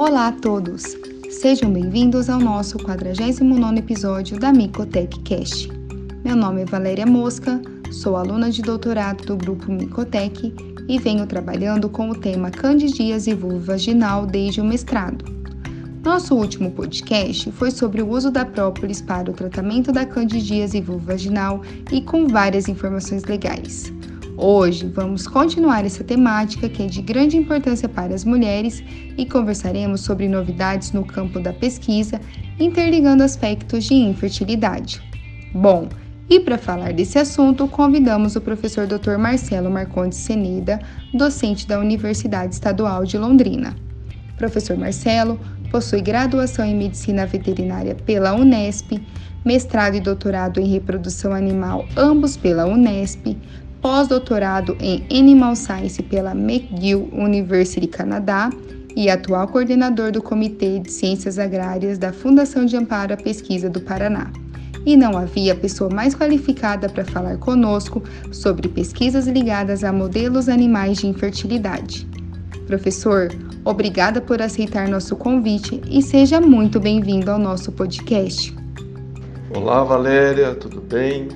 Olá a todos! Sejam bem-vindos ao nosso 49 episódio da Micotech Cast. Meu nome é Valéria Mosca, sou aluna de doutorado do grupo Micotech e venho trabalhando com o tema candidias e vulva vaginal desde o mestrado. Nosso último podcast foi sobre o uso da própolis para o tratamento da candidíase vulva vaginal e com várias informações legais. Hoje vamos continuar essa temática que é de grande importância para as mulheres e conversaremos sobre novidades no campo da pesquisa, interligando aspectos de infertilidade. Bom, e para falar desse assunto, convidamos o professor Dr. Marcelo Marcondes Seneda, docente da Universidade Estadual de Londrina. Professor Marcelo possui graduação em Medicina Veterinária pela Unesp, mestrado e doutorado em Reprodução Animal, ambos pela Unesp, pós-doutorado em Animal Science pela McGill University Canadá e atual coordenador do Comitê de Ciências Agrárias da Fundação de Amparo à Pesquisa do Paraná. E não havia pessoa mais qualificada para falar conosco sobre pesquisas ligadas a modelos animais de infertilidade. Professor, obrigada por aceitar nosso convite e seja muito bem-vindo ao nosso podcast. Olá, Valéria, tudo bem?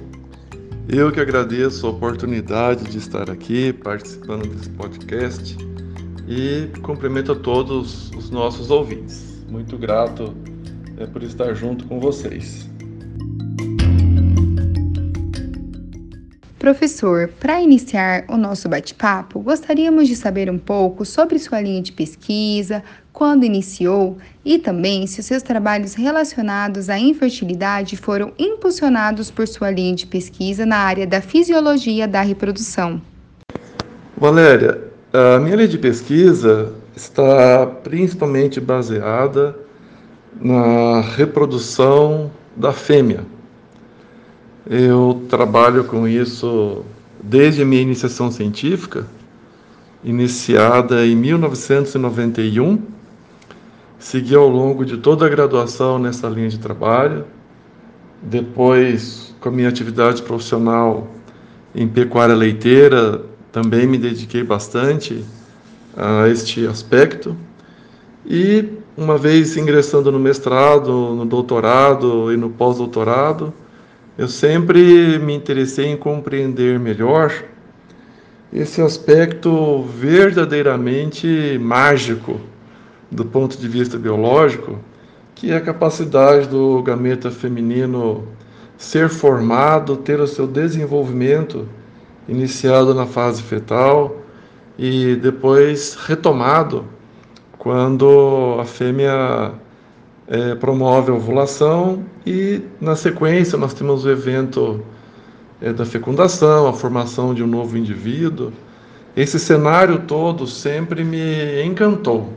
Eu que agradeço a oportunidade de estar aqui participando desse podcast e cumprimento a todos os nossos ouvintes. Muito grato é, por estar junto com vocês. Professor, para iniciar o nosso bate-papo, gostaríamos de saber um pouco sobre sua linha de pesquisa, quando iniciou e também se seus trabalhos relacionados à infertilidade foram impulsionados por sua linha de pesquisa na área da fisiologia da reprodução. Valéria, a minha linha de pesquisa está principalmente baseada na reprodução da fêmea eu trabalho com isso desde a minha iniciação científica, iniciada em 1991. Segui ao longo de toda a graduação nessa linha de trabalho. Depois, com a minha atividade profissional em pecuária leiteira, também me dediquei bastante a este aspecto. E uma vez ingressando no mestrado, no doutorado e no pós-doutorado, eu sempre me interessei em compreender melhor esse aspecto verdadeiramente mágico do ponto de vista biológico, que é a capacidade do gameta feminino ser formado, ter o seu desenvolvimento iniciado na fase fetal e depois retomado quando a fêmea é, promove a ovulação e, na sequência, nós temos o evento é, da fecundação, a formação de um novo indivíduo. Esse cenário todo sempre me encantou.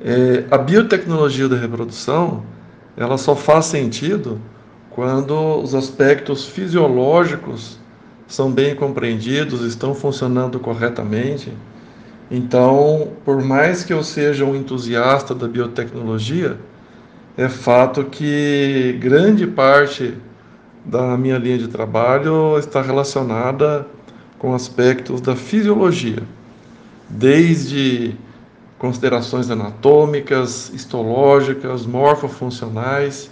É, a biotecnologia da reprodução ela só faz sentido quando os aspectos fisiológicos são bem compreendidos, estão funcionando corretamente então, por mais que eu seja um entusiasta da biotecnologia, é fato que grande parte da minha linha de trabalho está relacionada com aspectos da fisiologia, desde considerações anatômicas, histológicas, morfofuncionais,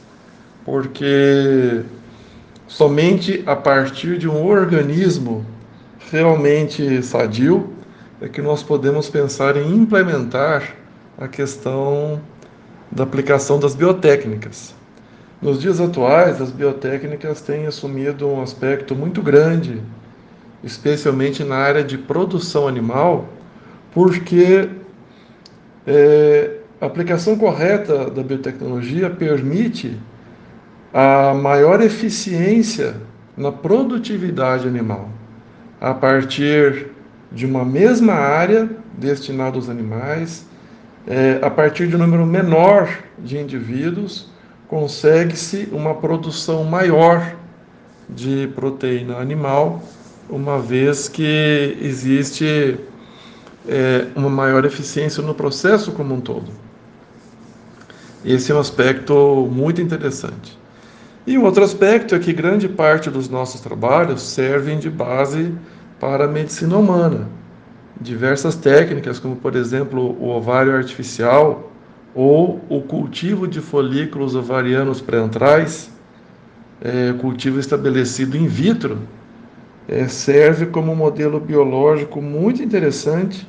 porque somente a partir de um organismo realmente sadio é que nós podemos pensar em implementar a questão da aplicação das biotécnicas. Nos dias atuais, as biotécnicas têm assumido um aspecto muito grande, especialmente na área de produção animal, porque é, a aplicação correta da biotecnologia permite a maior eficiência na produtividade animal, a partir de uma mesma área destinada aos animais, é, a partir de um número menor de indivíduos, consegue-se uma produção maior de proteína animal, uma vez que existe é, uma maior eficiência no processo como um todo. Esse é um aspecto muito interessante. E um outro aspecto é que grande parte dos nossos trabalhos servem de base para a medicina humana. diversas técnicas, como por exemplo o ovário artificial ou o cultivo de folículos ovarianos pré-antrais, é, cultivo estabelecido in vitro, é, serve como modelo biológico muito interessante,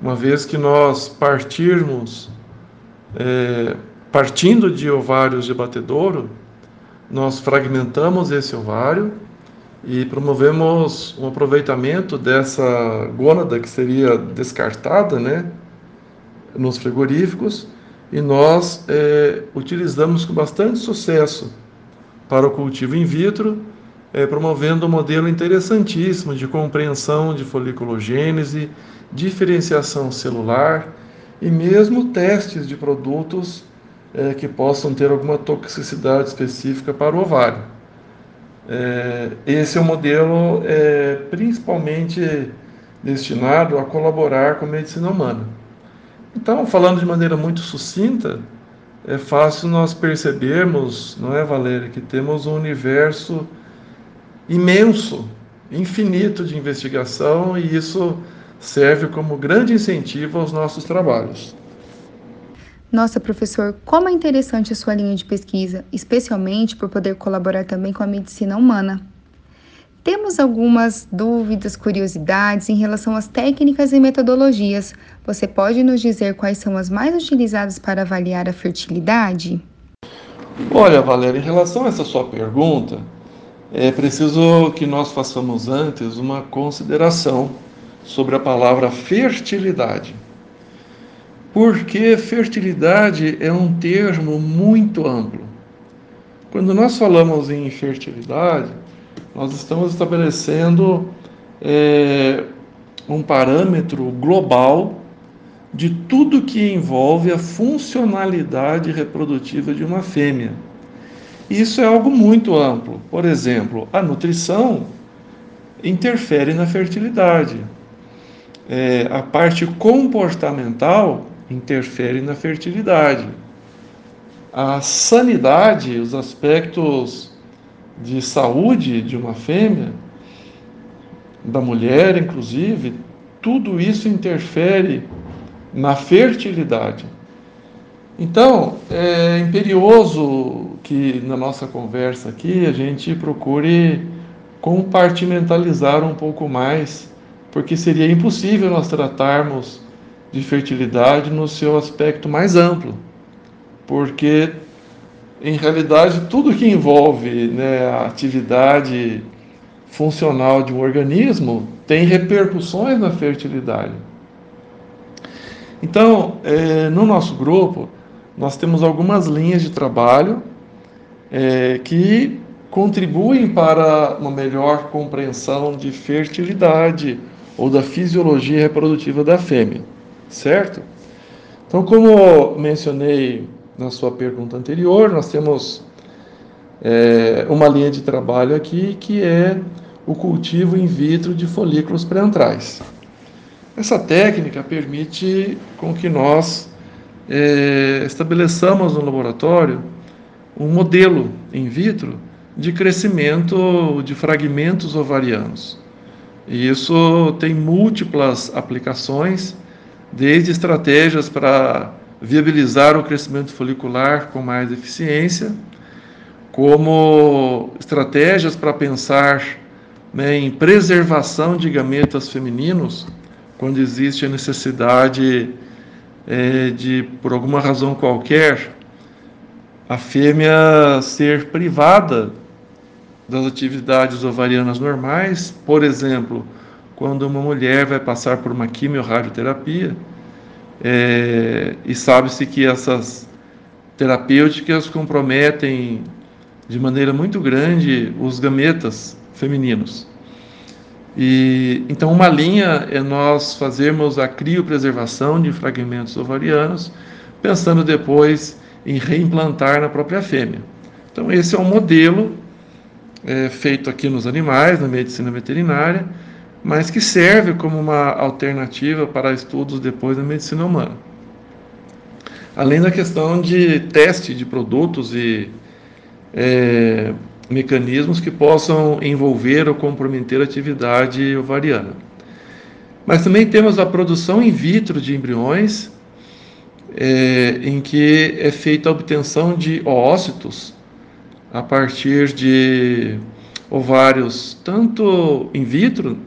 uma vez que nós partirmos, é, partindo de ovários de batedouro, nós fragmentamos esse ovário e promovemos um aproveitamento dessa gônada que seria descartada, né, nos frigoríficos, e nós é, utilizamos com bastante sucesso para o cultivo in vitro, é, promovendo um modelo interessantíssimo de compreensão de foliculogênese, diferenciação celular e mesmo testes de produtos é, que possam ter alguma toxicidade específica para o ovário. É, esse é um modelo é, principalmente destinado a colaborar com a medicina humana. Então, falando de maneira muito sucinta, é fácil nós percebermos, não é, Valéria, que temos um universo imenso, infinito de investigação e isso serve como grande incentivo aos nossos trabalhos. Nossa, professor, como é interessante a sua linha de pesquisa, especialmente por poder colaborar também com a medicina humana. Temos algumas dúvidas, curiosidades em relação às técnicas e metodologias. Você pode nos dizer quais são as mais utilizadas para avaliar a fertilidade? Olha, Valéria, em relação a essa sua pergunta, é preciso que nós façamos antes uma consideração sobre a palavra fertilidade. Porque fertilidade é um termo muito amplo. Quando nós falamos em fertilidade, nós estamos estabelecendo é, um parâmetro global de tudo que envolve a funcionalidade reprodutiva de uma fêmea. Isso é algo muito amplo. Por exemplo, a nutrição interfere na fertilidade. É, a parte comportamental interfere na fertilidade. A sanidade, os aspectos de saúde de uma fêmea, da mulher inclusive, tudo isso interfere na fertilidade. Então, é imperioso que na nossa conversa aqui a gente procure compartimentalizar um pouco mais, porque seria impossível nós tratarmos de fertilidade no seu aspecto mais amplo, porque em realidade tudo que envolve né, a atividade funcional de um organismo tem repercussões na fertilidade. Então, é, no nosso grupo, nós temos algumas linhas de trabalho é, que contribuem para uma melhor compreensão de fertilidade ou da fisiologia reprodutiva da fêmea certo? Então, como mencionei na sua pergunta anterior, nós temos é, uma linha de trabalho aqui que é o cultivo in vitro de folículos pré-antrais. Essa técnica permite com que nós é, estabeleçamos no laboratório um modelo in vitro de crescimento de fragmentos ovarianos. E isso tem múltiplas aplicações desde estratégias para viabilizar o crescimento folicular com mais eficiência, como estratégias para pensar né, em preservação de gametas femininos, quando existe a necessidade é, de, por alguma razão qualquer, a fêmea ser privada das atividades ovarianas normais, por exemplo, quando uma mulher vai passar por uma quimiorradioterapia é, e sabe-se que essas terapêuticas comprometem de maneira muito grande os gametas femininos. E então uma linha é nós fazermos a criopreservação de fragmentos ovarianos, pensando depois em reimplantar na própria fêmea. Então esse é um modelo é, feito aqui nos animais, na medicina veterinária, mas que serve como uma alternativa para estudos depois da medicina humana. Além da questão de teste de produtos e é, mecanismos que possam envolver ou comprometer a atividade ovariana. Mas também temos a produção in vitro de embriões, é, em que é feita a obtenção de oócitos a partir de ovários, tanto in vitro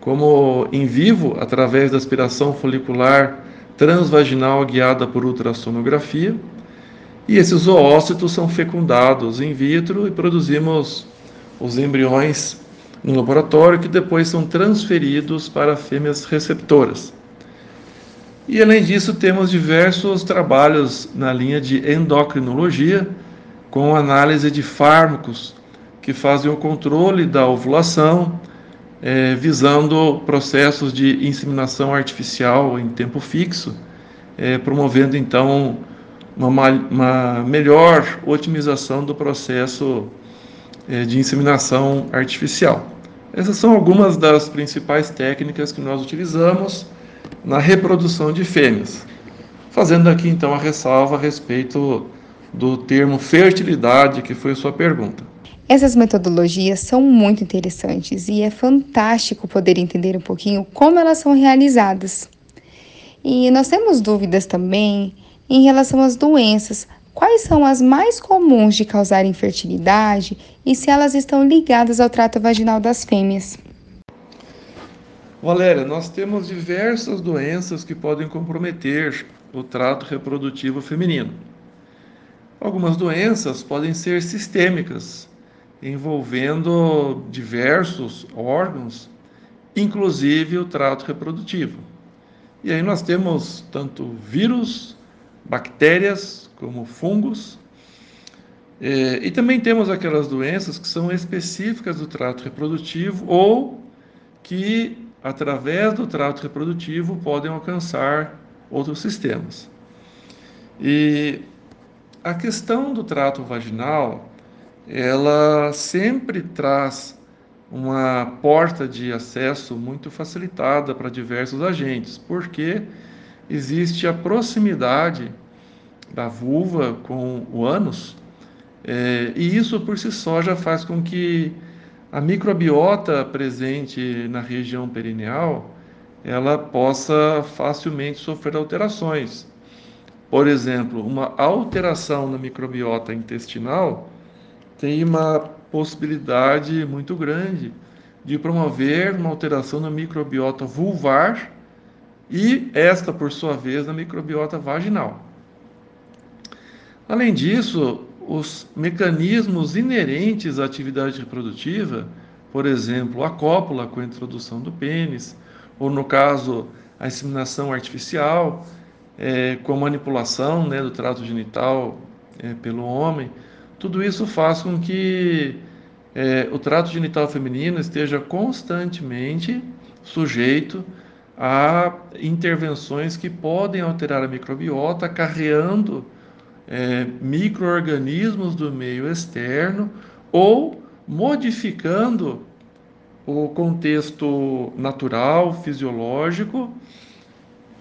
como em vivo, através da aspiração folicular transvaginal guiada por ultrassonografia. E esses oócitos são fecundados in vitro e produzimos os embriões no laboratório que depois são transferidos para fêmeas receptoras. E além disso, temos diversos trabalhos na linha de endocrinologia, com análise de fármacos que fazem o controle da ovulação, é, visando processos de inseminação artificial em tempo fixo, é, promovendo então uma, uma, melhor otimização do processo é, de inseminação artificial. Essas são algumas das principais técnicas que nós utilizamos na reprodução de fêmeas. Fazendo aqui então a ressalva a respeito do termo fertilidade, que foi sua pergunta. Essas metodologias são muito interessantes e é fantástico poder entender um pouquinho como elas são realizadas. E nós temos dúvidas também em relação às doenças, quais são as mais comuns de causar infertilidade e se elas estão ligadas ao trato vaginal das fêmeas. Valéria, nós temos diversas doenças que podem comprometer o trato reprodutivo feminino. Algumas doenças podem ser sistêmicas, envolvendo diversos órgãos, inclusive o trato reprodutivo. E aí nós temos tanto vírus, bactérias, como fungos, é, e também temos aquelas doenças que são específicas do trato reprodutivo ou que, através do trato reprodutivo, podem alcançar outros sistemas. E a questão do trato vaginal, ela sempre traz uma porta de acesso muito facilitada para diversos agentes, porque existe a proximidade da vulva com o ânus, é, e isso por si só já faz com que a microbiota presente na região perineal ela possa facilmente sofrer alterações. Por exemplo, uma alteração na microbiota intestinal tem uma possibilidade muito grande de promover uma alteração na microbiota vulvar e esta, por sua vez, na microbiota vaginal. Além disso, os mecanismos inerentes à atividade reprodutiva, por exemplo, a cópula com a introdução do pênis, ou no caso, a inseminação artificial, é, com a manipulação né, do trato genital é, pelo homem, tudo isso faz com que é, o trato genital feminino esteja constantemente sujeito a intervenções que podem alterar a microbiota, acarreando é, microorganismos do meio externo ou modificando o contexto natural, fisiológico,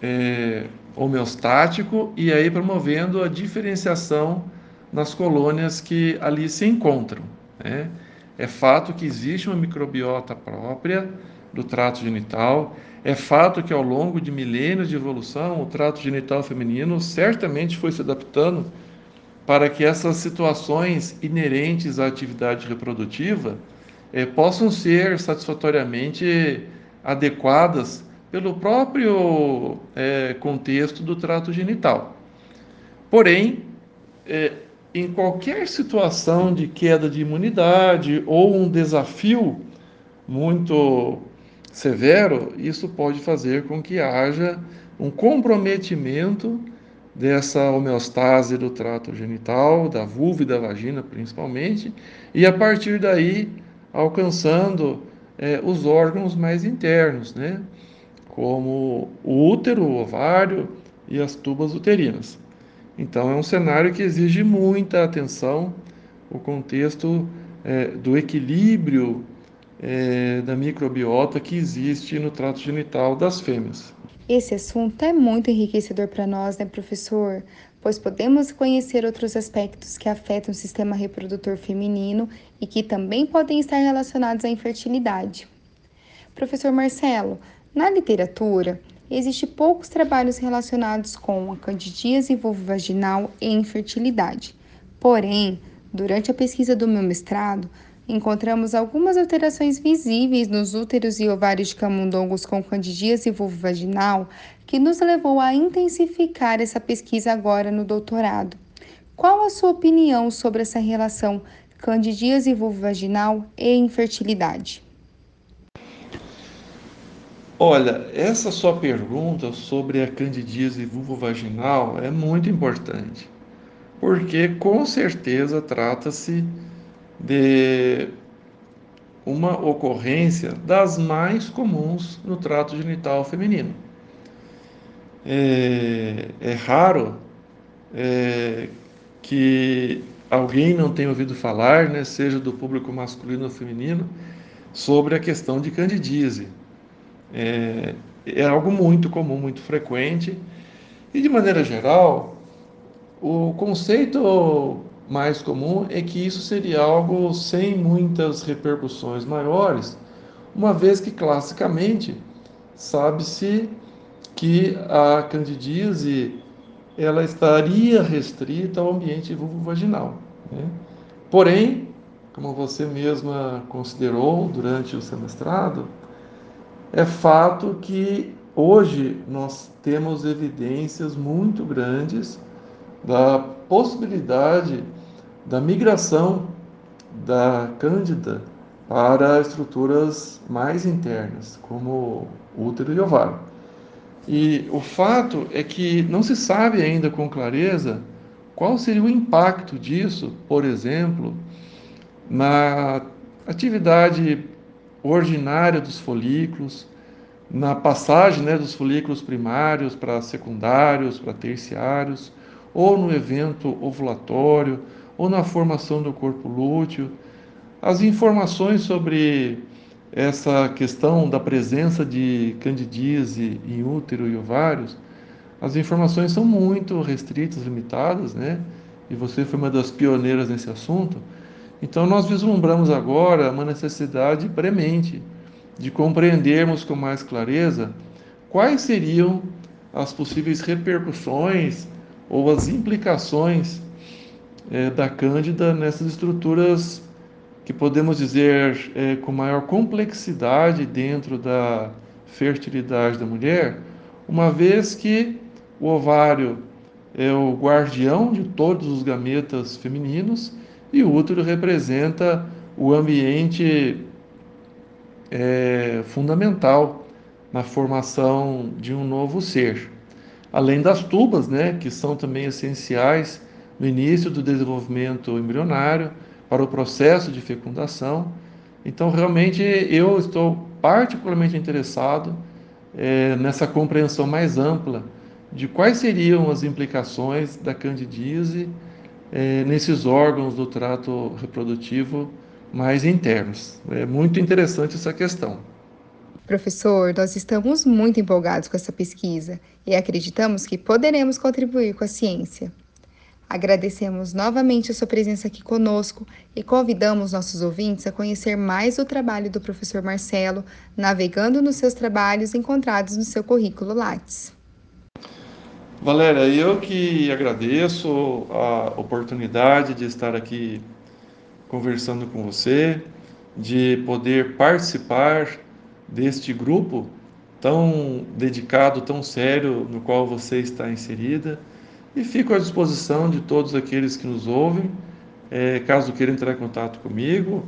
é, homeostático e aí promovendo a diferenciação nas colônias que ali se encontram. Né? É fato que existe uma microbiota própria do trato genital, é fato que ao longo de milênios de evolução, o trato genital feminino certamente foi se adaptando para que essas situações inerentes à atividade reprodutiva eh, possam ser satisfatoriamente adequadas pelo próprio é, contexto do trato genital. Porém, é, em qualquer situação de queda de imunidade ou um desafio muito severo, isso pode fazer com que haja um comprometimento dessa homeostase do trato genital, da vulva e da vagina principalmente, e a partir daí alcançando é, os órgãos mais internos, né? como o útero, o ovário e as tubas uterinas. Então, é um cenário que exige muita atenção, o contexto é, do equilíbrio é, da microbiota que existe no trato genital das fêmeas. Esse assunto é muito enriquecedor para nós, né, professor? Pois podemos conhecer outros aspectos que afetam o sistema reprodutor feminino e que também podem estar relacionados à infertilidade. Professor Marcelo, Na literatura, existe poucos trabalhos relacionados com a candidíase vulvovaginal e infertilidade. Porém, durante a pesquisa do meu mestrado, encontramos algumas alterações visíveis nos úteros e ovários de camundongos com candidíase vulvovaginal que nos levou a intensificar essa pesquisa agora no doutorado. Qual a sua opinião sobre essa relação candidíase vulvovaginal e infertilidade? Olha, essa sua pergunta sobre a candidíase vulvovaginal é muito importante, porque com certeza trata-se de uma ocorrência das mais comuns no trato genital feminino. É, é raro é, que alguém não tenha ouvido falar, né, seja do público masculino ou feminino, sobre a questão de candidíase. É, é algo muito comum, muito frequente, e de maneira geral, o conceito mais comum é que isso seria algo sem muitas repercussões maiores, uma vez que classicamente sabe-se que a candidíase ela estaria restrita ao ambiente vulvovaginal. Né? Porém, como você mesma considerou durante o semestrado, é fato que hoje nós temos evidências muito grandes da possibilidade da migração da cândida para estruturas mais internas, como útero e ovário. E o fato é que não se sabe ainda com clareza qual seria o impacto disso, por exemplo, na atividade ordinária dos folículos, na passagem né, dos folículos primários para secundários, para terciários, ou no evento ovulatório, ou na formação do corpo lúteo. As informações sobre essa questão da presença de candidíase em útero e ovários, as informações são muito restritas, limitadas, né? E você foi uma das pioneiras nesse assunto. Então nós vislumbramos agora uma necessidade premente de compreendermos com mais clareza quais seriam as possíveis repercussões ou as implicações é, da Cândida nessas estruturas que podemos dizer é, com maior complexidade dentro da fertilidade da mulher, uma vez que o ovário é o guardião de todos os gametas femininos e o útero representa o ambiente é, fundamental na formação de um novo ser. Além das tubas, né, que são também essenciais no início do desenvolvimento embrionário, para o processo de fecundação. Então, realmente, eu estou particularmente interessado é, nessa compreensão mais ampla de quais seriam as implicações da candidíase é, nesses órgãos do trato reprodutivo mais internos. É muito interessante essa questão. Professor, nós estamos muito empolgados com essa pesquisa e acreditamos que poderemos contribuir com a ciência. Agradecemos novamente a sua presença aqui conosco e convidamos nossos ouvintes a conhecer mais o trabalho do professor Marcelo, navegando nos seus trabalhos encontrados no seu currículo Lattes. Valéria, eu que agradeço a oportunidade de estar aqui conversando com você, de poder participar deste grupo tão dedicado, tão sério, no qual você está inserida e fico à disposição de todos aqueles que nos ouvem. É, caso queiram entrar em contato comigo,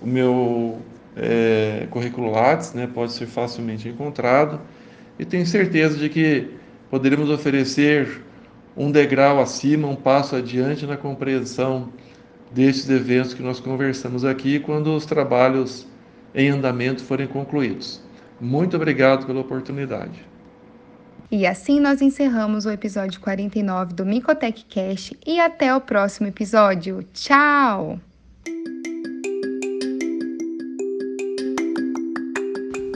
o meu é, currículo Lattes né, pode ser facilmente encontrado e tenho certeza de que poderemos oferecer um degrau acima, um passo adiante na compreensão destes eventos que nós conversamos aqui quando os trabalhos em andamento forem concluídos. Muito obrigado pela oportunidade. E assim nós encerramos o episódio 49 do Micotech Cash e até o próximo episódio. Tchau!